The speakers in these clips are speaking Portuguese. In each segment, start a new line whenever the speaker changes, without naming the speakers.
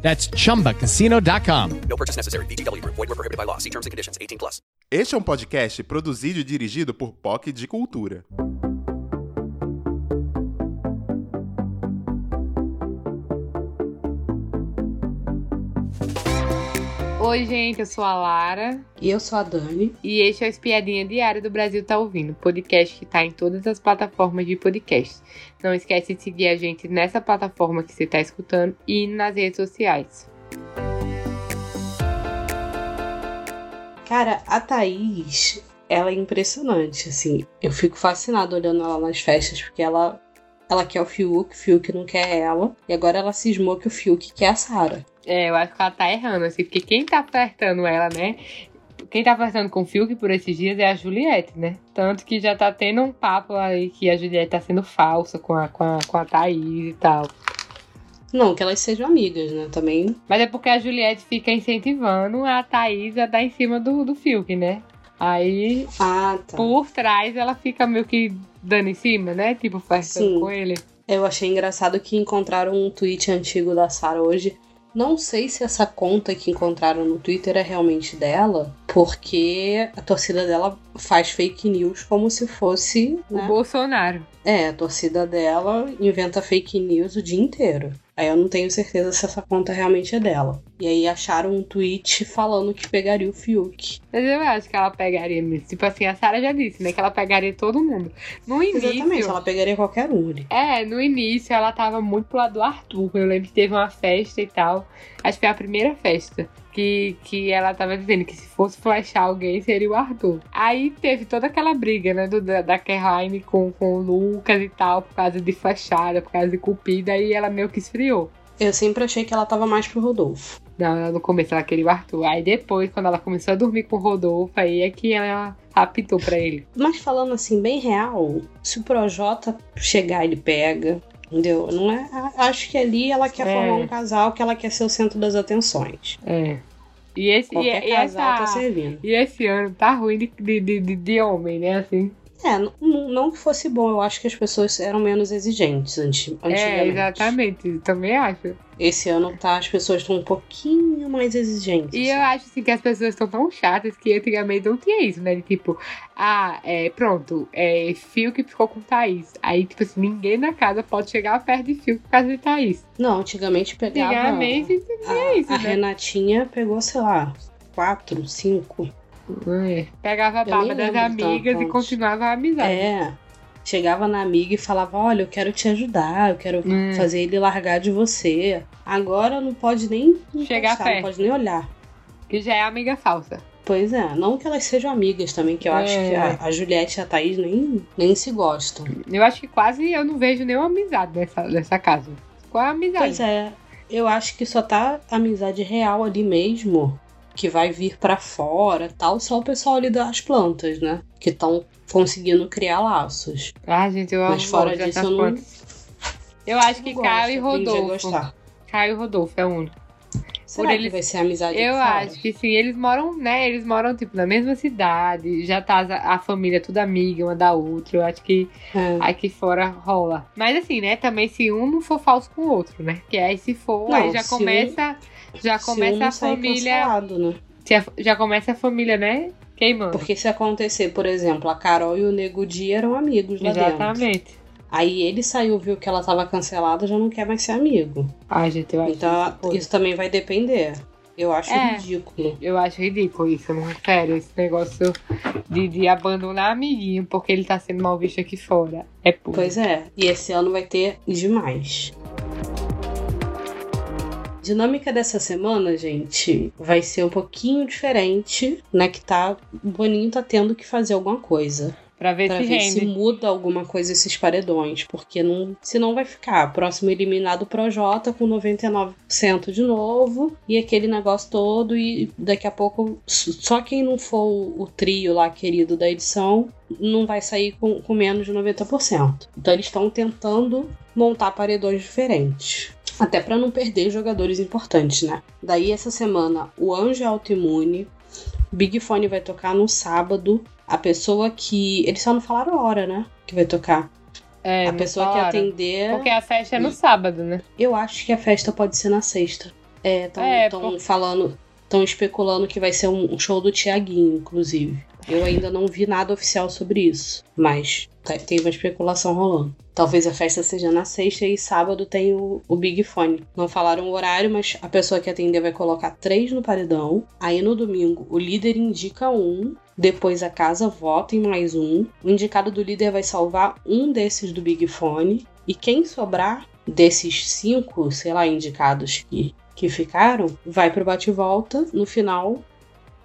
That's chumbacasino.com.
No purchase necessary. VGW Group. Void were prohibited by law. See terms and conditions. 18 plus.
Este é um podcast produzido e dirigido por POC de Cultura.
Oi, gente, eu sou a Lara
E eu sou a Dani.
e este é o Espiadinha Diária do Brasil Tá Ouvindo, podcast que tá em todas as plataformas de podcast. Não esquece de seguir a gente nessa plataforma que você tá escutando e nas redes sociais.
Cara, a Thaís, ela é impressionante, assim. Eu fico fascinada olhando ela nas festas, porque ela, ela quer o Fiuk, o Fiuk não quer ela. E agora ela cismou que o Fiuk quer a Sarah.
É, eu acho que ela tá errando, assim, porque quem tá flertando ela, né? Quem tá flertando com o Fiuk por esses dias é a Juliette, né? Tanto que já tá tendo um papo aí que a Juliette tá sendo falsa com a, com a, com a Thaís e tal.
Não, que elas sejam amigas, né? Também.
Mas é porque a Juliette fica incentivando a Thaís a dar em cima do, do Fiuk, né? Aí,
Ah, tá.
por trás, ela fica meio que dando em cima, né? Tipo, flertando
Sim.
com ele.
Eu achei engraçado que encontraram um tweet antigo da Sarah hoje. Não sei se essa conta que encontraram no Twitter é realmente dela, porque a torcida dela faz fake news como se fosse.
O
Né?
Bolsonaro.
É, a torcida dela inventa fake news o dia inteiro. Aí eu não tenho certeza se essa conta realmente é dela. E aí acharam um tweet falando que pegaria o Fiuk.
Mas eu acho que ela pegaria mesmo. Tipo assim, a Sarah já disse, né? Que ela pegaria todo mundo. No início.
Exatamente, ela pegaria qualquer um ali.
É, no início ela tava muito pro lado do Arthur. Eu lembro que teve uma festa e tal. Acho que foi a primeira festa. Que, que ela tava dizendo que se fosse flashar alguém seria o Arthur. Aí teve toda aquela briga, né? Do, da, da Kerline com, com o Lucas e tal, por causa de flashada, por causa de cupida. E ela meio que esfriou.
Eu sempre achei que ela tava mais pro Rodolfo.
Não, no começo ela queria o Arthur. Aí depois, quando ela começou a dormir com o Rodolfo, aí é que ela apitou pra ele.
Mas falando assim, bem real, se o Projota chegar, ele pega. Entendeu? Não é. Acho que ali ela quer
É.
formar um casal que ela quer ser o centro das atenções.
É. E esse, e,
Qualquer
e
casal
essa,
tá servindo.
e esse ano tá ruim de, de, de- de homem, né? Assim.
É, não que fosse bom, eu acho que as pessoas eram menos exigentes anti
É,
antigamente.
exatamente. Também acho.
Esse ano tá, as pessoas estão um pouquinho mais exigentes.
E eu acho assim que as pessoas estão tão chatas que antigamente não tinha isso, né? De tipo, ah, é, pronto, é Fio que ficou com Thaís. Aí, tipo assim, ninguém na casa pode chegar perto de Fio por causa de Thaís.
Não, antigamente pegava.
Antigamente
a,
tinha isso,
a
né?
Renatinha pegou, sei lá, quatro, cinco.
É. Pegava a baba das amigas e continuava a amizade.
É. Chegava na amiga e falava: Olha, eu quero te ajudar, eu quero
Hum.
fazer ele largar de você. Agora não pode nem
Chegar
encostar,
perto.
não pode nem olhar.
Que já é amiga falsa.
Pois é, não que elas sejam amigas também, que eu acho
É.
que a, a Juliette e a Thaís nem, nem se gostam.
Eu acho que quase eu não vejo nenhuma amizade nessa, nessa casa. Qual é a amizade?
Pois é, eu acho que só tá amizade real ali mesmo, que vai vir pra fora tal, só o pessoal ali das plantas, né? Que estão conseguindo criar laços.
Ah, gente, eu
Mas fora disso, eu não-.
Eu acho que Caio e Rodolfo. Caio e Rodolfo é o único.
Será
eles-
que vai ser amizade
Eu acho que sim, eles moram, né? Eles moram, tipo, na mesma cidade. Já tá a, a família tudo amiga uma da outra. Eu acho que
É.
aqui fora rola. Mas assim, né? Também se um não for falso com o outro, né? Que aí se for,
Não,
aí já
um-
começa. Já começa a família.
cancelado, né?
Já começa a família, né? Queimando.
Porque se acontecer, por exemplo, a Carol e o Nego Di eram amigos lá dentro.
Exatamente.
Aí ele saiu, viu que ela tava cancelada, já não quer mais ser amigo.
Ai, gente, eu acho
Então
isso,
isso também vai depender. Eu acho
É.
ridículo.
Eu acho ridículo isso, não sério, esse negócio de, de abandonar amiguinho porque ele tá sendo mal visto aqui fora. É puro.
Pois é, e esse ano vai ter demais. Dinâmica dessa semana, gente, vai ser um pouquinho diferente, né? Que tá. O Boninho tá tendo que fazer alguma coisa.
Pra ver
Pra
se
ver se muda alguma coisa esses paredões, porque não, senão vai ficar próximo eliminado Projota com 99% de novo e aquele negócio todo e daqui a pouco só quem não for o, o trio lá querido da edição não vai sair com, com menos de 90%. Então eles estão tentando montar paredões diferentes. Até pra não perder jogadores importantes, né? Daí essa semana o Anjo é autoimune, Big Fone vai tocar no sábado. A pessoa que. Eles só não falaram a hora, né? Que vai tocar.
É,
a pessoa que
falaram.
atender.
Porque a festa é no sábado, né?
Eu acho que a festa pode ser na sexta. É, estão
É, por-
falando. Estão especulando que vai ser um show do Tiaguinho, inclusive. Eu ainda não vi nada oficial sobre isso. Mas tá- tem uma especulação rolando. Talvez a festa seja na sexta e sábado tem o, o Big Fone. Não falaram o horário, mas a pessoa que atender vai colocar três no paredão. Aí no domingo o líder indica um. Depois a casa vota em mais um. O indicado do líder vai salvar um desses do Big Fone. E quem sobrar desses cinco, sei lá, indicados que, que ficaram, vai pro bate-volta. No final,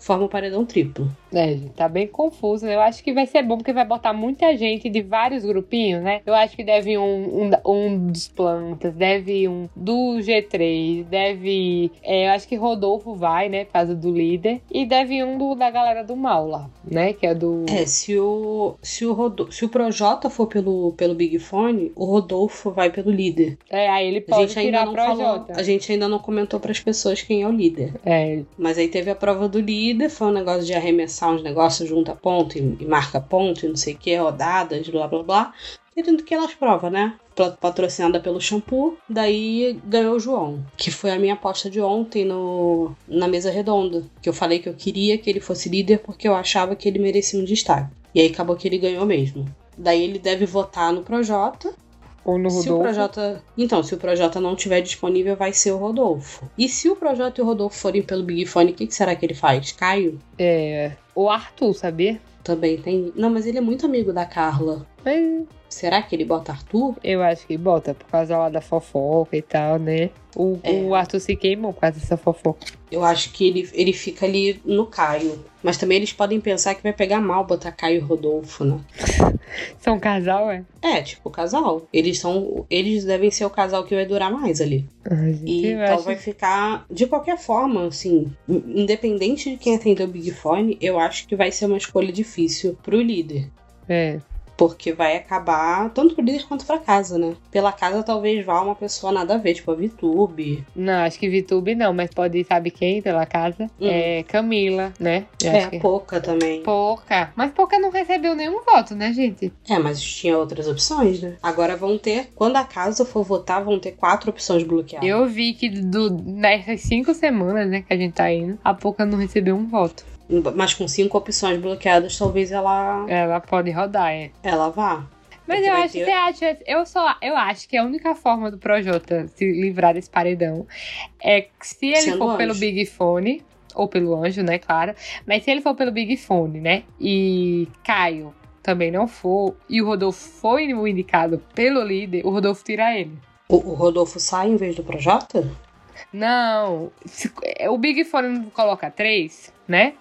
forma o paredão triplo.
É, tá bem confuso. Eu acho que vai ser bom porque vai botar muita gente de vários grupinhos, né? Eu acho que deve um, um, um dos plantas, deve um do G3, deve é, eu acho que Rodolfo vai, né? Por causa do líder. E deve um do, da galera do mal lá, né? Que é do.
É, se o, se o, Rodo, se o Projota for pelo, pelo Big Fone, o Rodolfo vai pelo líder.
É, aí ele
A
pode
gente ainda não
pro
falou, a gente ainda não comentou pras pessoas quem é o líder.
É,
Mas aí teve a prova do líder, foi um negócio de arremessar uns negócios, junta ponto e, e marca ponto e não sei o que, rodadas, blá blá blá. E tudo que elas provas, né? Pa- Patrocinada pelo shampoo. Daí ganhou o João, que foi a minha aposta de ontem no, na mesa redonda. Que eu falei que eu queria que ele fosse líder porque eu achava que ele merecia um destaque. E aí acabou que ele ganhou mesmo. Daí ele deve votar no Projota.
ou no
Se o
Rodolfo.
Projota. Então, se o Projota não tiver disponível, vai ser o Rodolfo. E se o Projota e o Rodolfo forem pelo Big Fone, o que, que será que ele faz? Caio?
É, o Arthur, sabia?
Também tem. Não, mas ele é muito amigo da Carla.
Mas
Será que ele bota Arthur?
eu acho que bota por causa lá da fofoca e tal, né? O,
É.
o Arthur se queimou por causa dessa fofoca.
Eu acho que ele, ele fica ali no Caio. Mas também eles podem pensar que vai pegar mal botar Caio e Rodolfo, né?
São um casal, é?
É, tipo, casal. Eles são. Eles devem ser o casal que vai durar mais ali.
Ai,
E então
acho-
vai ficar. De qualquer forma, assim, independente de quem atender o Big Fone, eu acho que vai ser uma escolha difícil pro líder.
É.
Porque vai acabar tanto pro líder quanto pra casa, né? Pela casa talvez vá uma pessoa nada a ver, tipo a Vitube.
Não, acho que Vitube não, mas pode ir, sabe quem pela casa?
Hum.
É Camila, né? Eu
É,
que-
pouca também.
Pouca. Mas Pouca não recebeu nenhum voto, né, gente?
É, mas tinha outras opções, né? Agora vão ter, quando a casa for votar, vão ter quatro opções bloqueadas.
Eu vi que do, nessas cinco semanas, né, que a gente tá indo, a Pouca não recebeu um voto.
Mas com cinco opções bloqueadas, talvez ela,
Ela pode rodar, é.
ela vá.
Mas
Porque
eu acho,
ter-
você acha, eu só, eu acho que a única forma do Projota se livrar desse paredão é se ele
Sendo
for pelo
anjo.
Big Fone, ou pelo anjo, né, claro. Mas se ele for pelo Big Fone, né, e Caio também não for, e o Rodolfo foi o indicado pelo líder, o Rodolfo tira ele.
O, o Rodolfo sai em vez do Projota?
Não, se- o Big Fone não coloca três, né?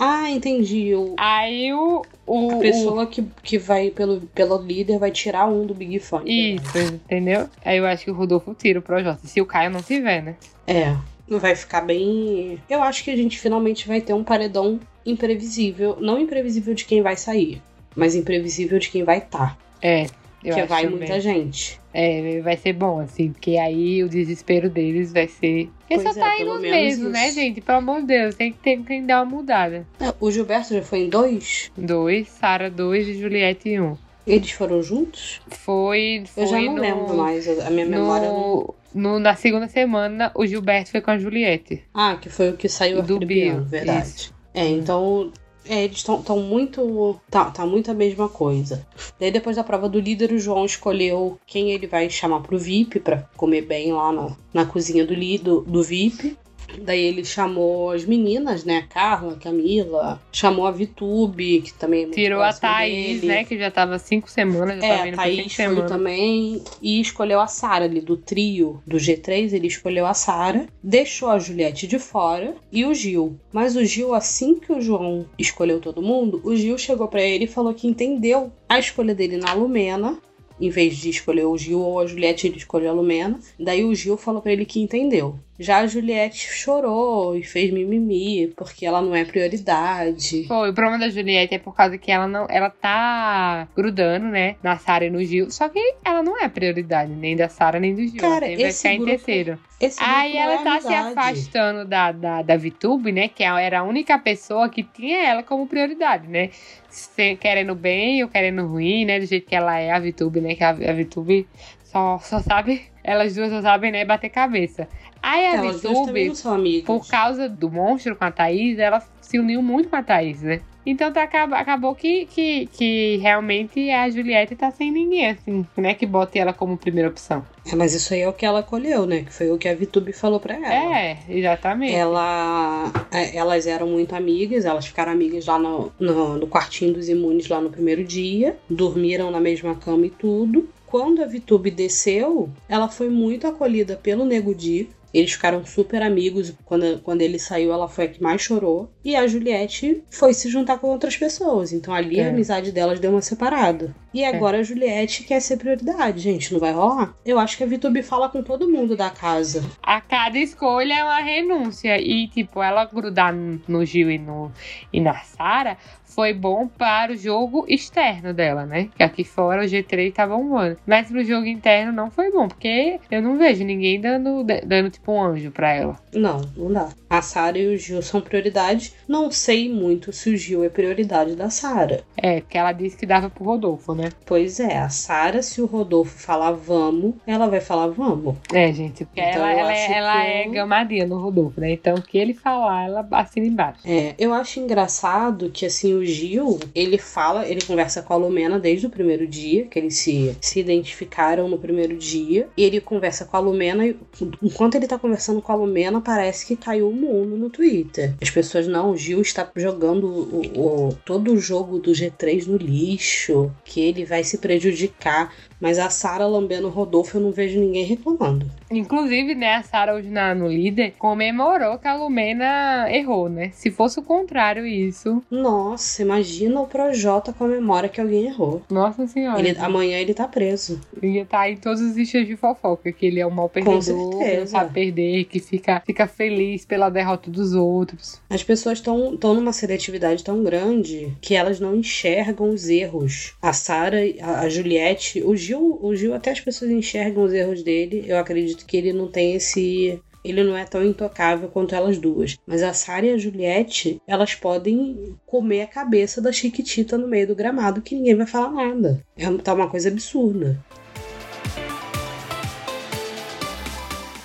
Ah, entendi. O,
Aí o. o
a pessoa que, que vai pelo, pelo líder vai tirar um do Big Fone.
o- Isso, entendeu? Aí eu acho que o Rodolfo tira o Projota. Se o Caio não tiver, né?
É. Vai ficar bem. Eu acho que a gente finalmente vai ter um paredão imprevisível. Não imprevisível de quem vai sair, mas imprevisível de quem vai estar.
É. Eu
Porque
acho
vai muita gente.
É, vai ser bom, assim, porque aí o desespero deles vai ser. Porque só
é,
tá indo mesmos, né,
isso.
gente? Pelo amor de Deus, tem que ter que dar uma mudada.
É, O Gilberto já foi em dois?
Dois, Sara dois e Juliette um.
Eles foram juntos?
Foi. foi
Eu já não
no,
lembro mais. A minha memória não.
No, no- na segunda semana, o Gilberto foi com a Juliette.
Ah, que foi o que saiu
Do Bio,
verdade.
isso.
É, então. É, eles estão muito. Tá, tá muito a mesma coisa. Daí depois da prova do líder, o João escolheu quem ele vai chamar pro VIP pra comer bem lá na, na cozinha do, do, do VIP. Daí ele chamou as meninas, né? A Carla, a Camila, chamou a Vitube, que também é muito
Tirou a Thaís,
dele.
né? Que já tava cinco semanas, já
É,
tava indo pra cinco
Thaís foi
semanas.
também e escolheu a Sara ali do trio do G3, ele escolheu a Sara, deixou a Juliette de fora e o Gil. Mas o Gil, assim que o João escolheu todo mundo, o Gil chegou pra ele e falou que entendeu a escolha dele na Lumena. Em vez de escolher o Gil ou a Juliette, ele escolheu a Lumena. Daí o Gil falou pra ele que entendeu. Já a Juliette chorou e fez mimimi, porque ela não é prioridade.
Pô, o problema da Juliette é por causa que ela não. Ela tá grudando, né? Na Sara e no Gil. Só que ela não é prioridade, nem da Sara nem do Gil.
Cara,
ela sempre vai ficar em
grupo-
terceiro.
Esse
Aí ela
é
tá se
amizade.
afastando da, da, da VTube, né? Que era a única pessoa que tinha ela como prioridade, né? Se- querendo bem ou querendo ruim, né? Do jeito que ela é, a VTube, né? Que a, a VTube só, só sabe. Elas duas só sabem, né? Bater cabeça. Aí a
não amigas.
por causa do monstro com a Thaís, ela se uniu muito com a Thaís, né? Então tá, acabou que, que, que realmente a Juliette tá sem ninguém, assim, né? Que bote ela como primeira opção.
É, mas isso aí é o que ela colheu, né? Que foi o que a Vitube falou pra ela.
É, exatamente.
Ela, é, elas eram muito amigas, elas ficaram amigas lá no, no, no quartinho dos imunes lá no primeiro dia, dormiram na mesma cama e tudo. Quando a Vitube desceu, ela foi muito acolhida pelo Nego Di. Eles ficaram super amigos. Quando, quando ele saiu, ela foi a que mais chorou. E a Juliette foi se juntar com outras pessoas. Então ali
É.
a amizade delas deu uma separada. E agora a Juliette quer ser prioridade, gente. Não vai rolar? Eu acho que a Vitube fala com todo mundo da casa.
a cada escolha é uma renúncia. E, tipo, ela grudar no no Gil e, no, e na Sara foi bom para o jogo externo dela, né? Que aqui fora o G3 tá bombando. Mas pro jogo interno não foi bom, porque eu não vejo ninguém dando, dando tipo um anjo pra ela.
Não, não dá. A Sara e o Gil são prioridade. Não sei muito se o Gil é prioridade da Sara.
É, porque ela disse que dava pro Rodolfo, né?
Pois é, a Sara, se o Rodolfo falar vamos, ela vai falar vamos.
É, gente, porque
Então,
ela, ela, é, ela
que-
é gamadinha no Rodolfo, né? Então o que ele falar, ela assina embaixo.
É, eu acho engraçado que assim o Gil, ele fala, ele conversa com a Lumena desde o primeiro dia, que eles se, se identificaram no primeiro dia, e ele conversa com a Lumena e enquanto ele tá conversando com a Lumena, parece que caiu o mundo no Twitter. As pessoas, não, o Gil está jogando o, o- todo o jogo do G3 no lixo, que ele vai se prejudicar. Mas a Sara lambendo o Rodolfo, eu não vejo ninguém reclamando.
Inclusive, né, a Sarah hoje na, no líder comemorou que a Lumena errou, né? Se fosse o contrário isso,
Nossa, imagina o Projota comemora que alguém errou.
nossa senhora.
Ele, amanhã ele tá preso.
Ele ia estar em todos os listas de fofoca, que ele é um mau perdedor, que não sabe perder, que fica, fica feliz pela derrota dos outros.
As pessoas estão numa seletividade tão grande que elas não enxergam os erros. A Sara, a, Juliette, o Gil, o Gil até as pessoas enxergam os erros dele. Eu acredito que ele não tem esse ele não é tão intocável quanto elas duas. Mas a Sara e a Juliette, elas podem comer a cabeça da Chiquitita no meio do gramado que ninguém vai falar nada. É tá uma coisa absurda.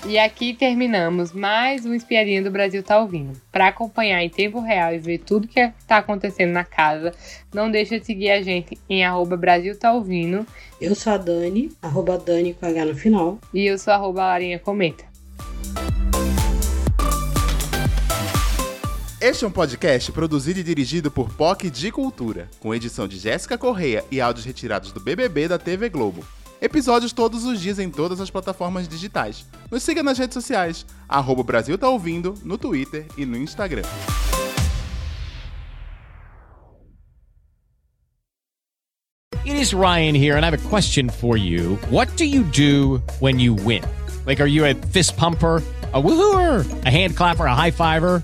E aqui terminamos mais um Espiadinha do Brasil Tá Ouvindo. Para acompanhar em tempo real e ver tudo que tá acontecendo na casa, não deixa de seguir a gente em arroba Brasil Tá Ouvindo
Eu sou a Dani, arroba Dani com H no final.
e eu sou arroba Larinha Comenta.
Este é um podcast produzido e dirigido por POC de Cultura, com edição de Jéssica Correia e áudios retirados do BBB da TV Globo. Episódios todos os dias em todas as plataformas digitais. Nos siga nas redes sociais, arroba Brasil Tá Ouvindo, no Twitter e no Instagram.
It is Ryan here, and I have a question for you. What do you do when you win? Like, are you a fist pumper? A woohooer, a hand clapper, a high fiver.